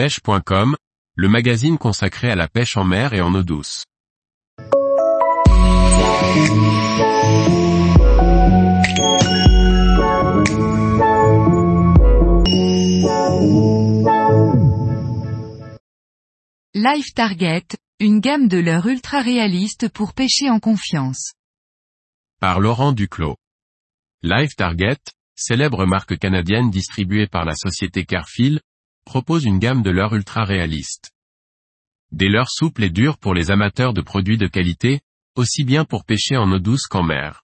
pêche.com, le magazine consacré à la pêche en mer et en eau douce. Life Target, une gamme de leurres ultra réalistes pour pêcher en confiance. Par Laurent Duclos. Life Target, célèbre marque canadienne distribuée par la société Carfield, propose une gamme de leurres ultra réalistes. Des leurres souples et dures pour les amateurs de produits de qualité, aussi bien pour pêcher en eau douce qu'en mer.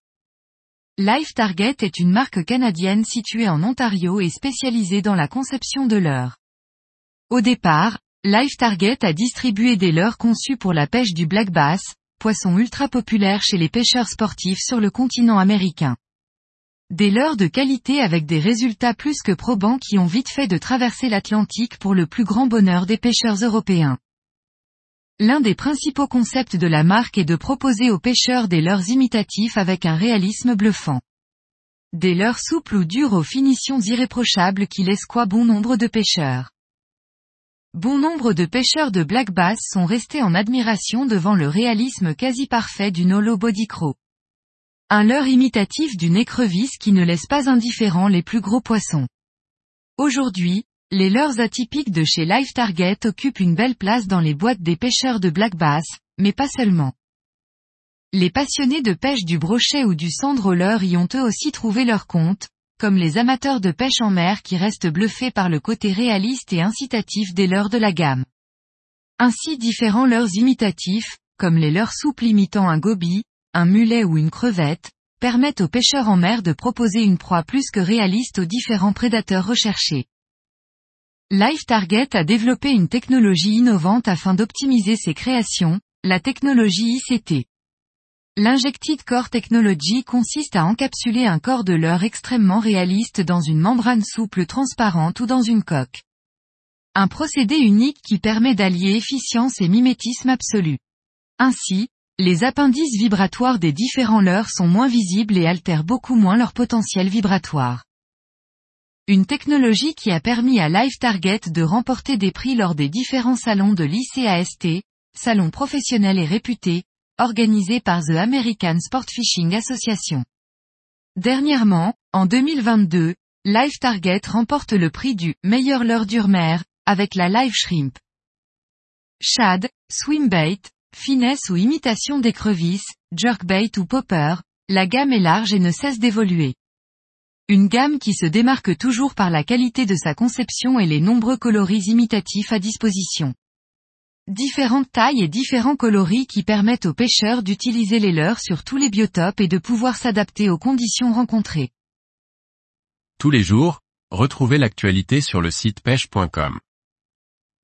Life Target est une marque canadienne située en Ontario et spécialisée dans la conception de leurres. Au départ, Life Target a distribué des leurres conçus pour la pêche du black bass, poisson ultra populaire chez les pêcheurs sportifs sur le continent américain. Des leurres de qualité avec des résultats plus que probants qui ont vite fait de traverser l'Atlantique pour le plus grand bonheur des pêcheurs européens. L'un des principaux concepts de la marque est de proposer aux pêcheurs des leurres imitatifs avec un réalisme bluffant. Des leurres souples ou dures aux finitions irréprochables qui laissent quoi bon nombre de pêcheurs. Bon nombre de pêcheurs de black bass sont restés en admiration devant le réalisme quasi parfait du Nolo Body Crow. Un leurre imitatif d'une écrevisse qui ne laisse pas indifférents les plus gros poissons. Aujourd'hui, les leurres atypiques de chez Life Target occupent une belle place dans les boîtes des pêcheurs de black bass, mais pas seulement. Les passionnés de pêche du brochet ou du cendre leurre y ont eux aussi trouvé leur compte, comme les amateurs de pêche en mer qui restent bluffés par le côté réaliste et incitatif des leurres de la gamme. Ainsi différents leurres imitatifs, comme les leurres souples imitant un goby, un mulet ou une crevette, permettent aux pêcheurs en mer de proposer une proie plus que réaliste aux différents prédateurs recherchés. Life Target a développé une technologie innovante afin d'optimiser ses créations, la technologie ICT. L'injected core technology consiste à encapsuler un corps de leurre extrêmement réaliste dans une membrane souple transparente ou dans une coque. Un procédé unique qui permet d'allier efficience et mimétisme absolu. Ainsi, les appendices vibratoires des différents leurres sont moins visibles et altèrent beaucoup moins leur potentiel vibratoire. Une technologie qui a permis à Live Target de remporter des prix lors des différents salons de l'ICAST, salons professionnels et réputés, organisés par The American Sport Fishing Association. Dernièrement, en 2022, Live Target remporte le prix du meilleur leurre d'urmer, avec la Live Shrimp. Shad, swimbait, finesse ou imitation d'écrevisse, jerkbait ou popper, la gamme est large et ne cesse d'évoluer. Une gamme qui se démarque toujours par la qualité de sa conception et les nombreux coloris imitatifs à disposition. Différentes tailles et différents coloris qui permettent aux pêcheurs d'utiliser les leurs sur tous les biotopes et de pouvoir s'adapter aux conditions rencontrées. Tous les jours, retrouvez l'actualité sur le site pêche.com